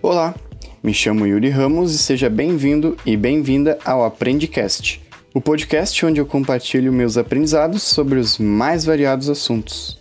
Olá, me chamo Yuri Ramos e seja bem-vindo e bem-vinda ao Aprendicast, o podcast onde eu compartilho meus aprendizados sobre os mais variados assuntos.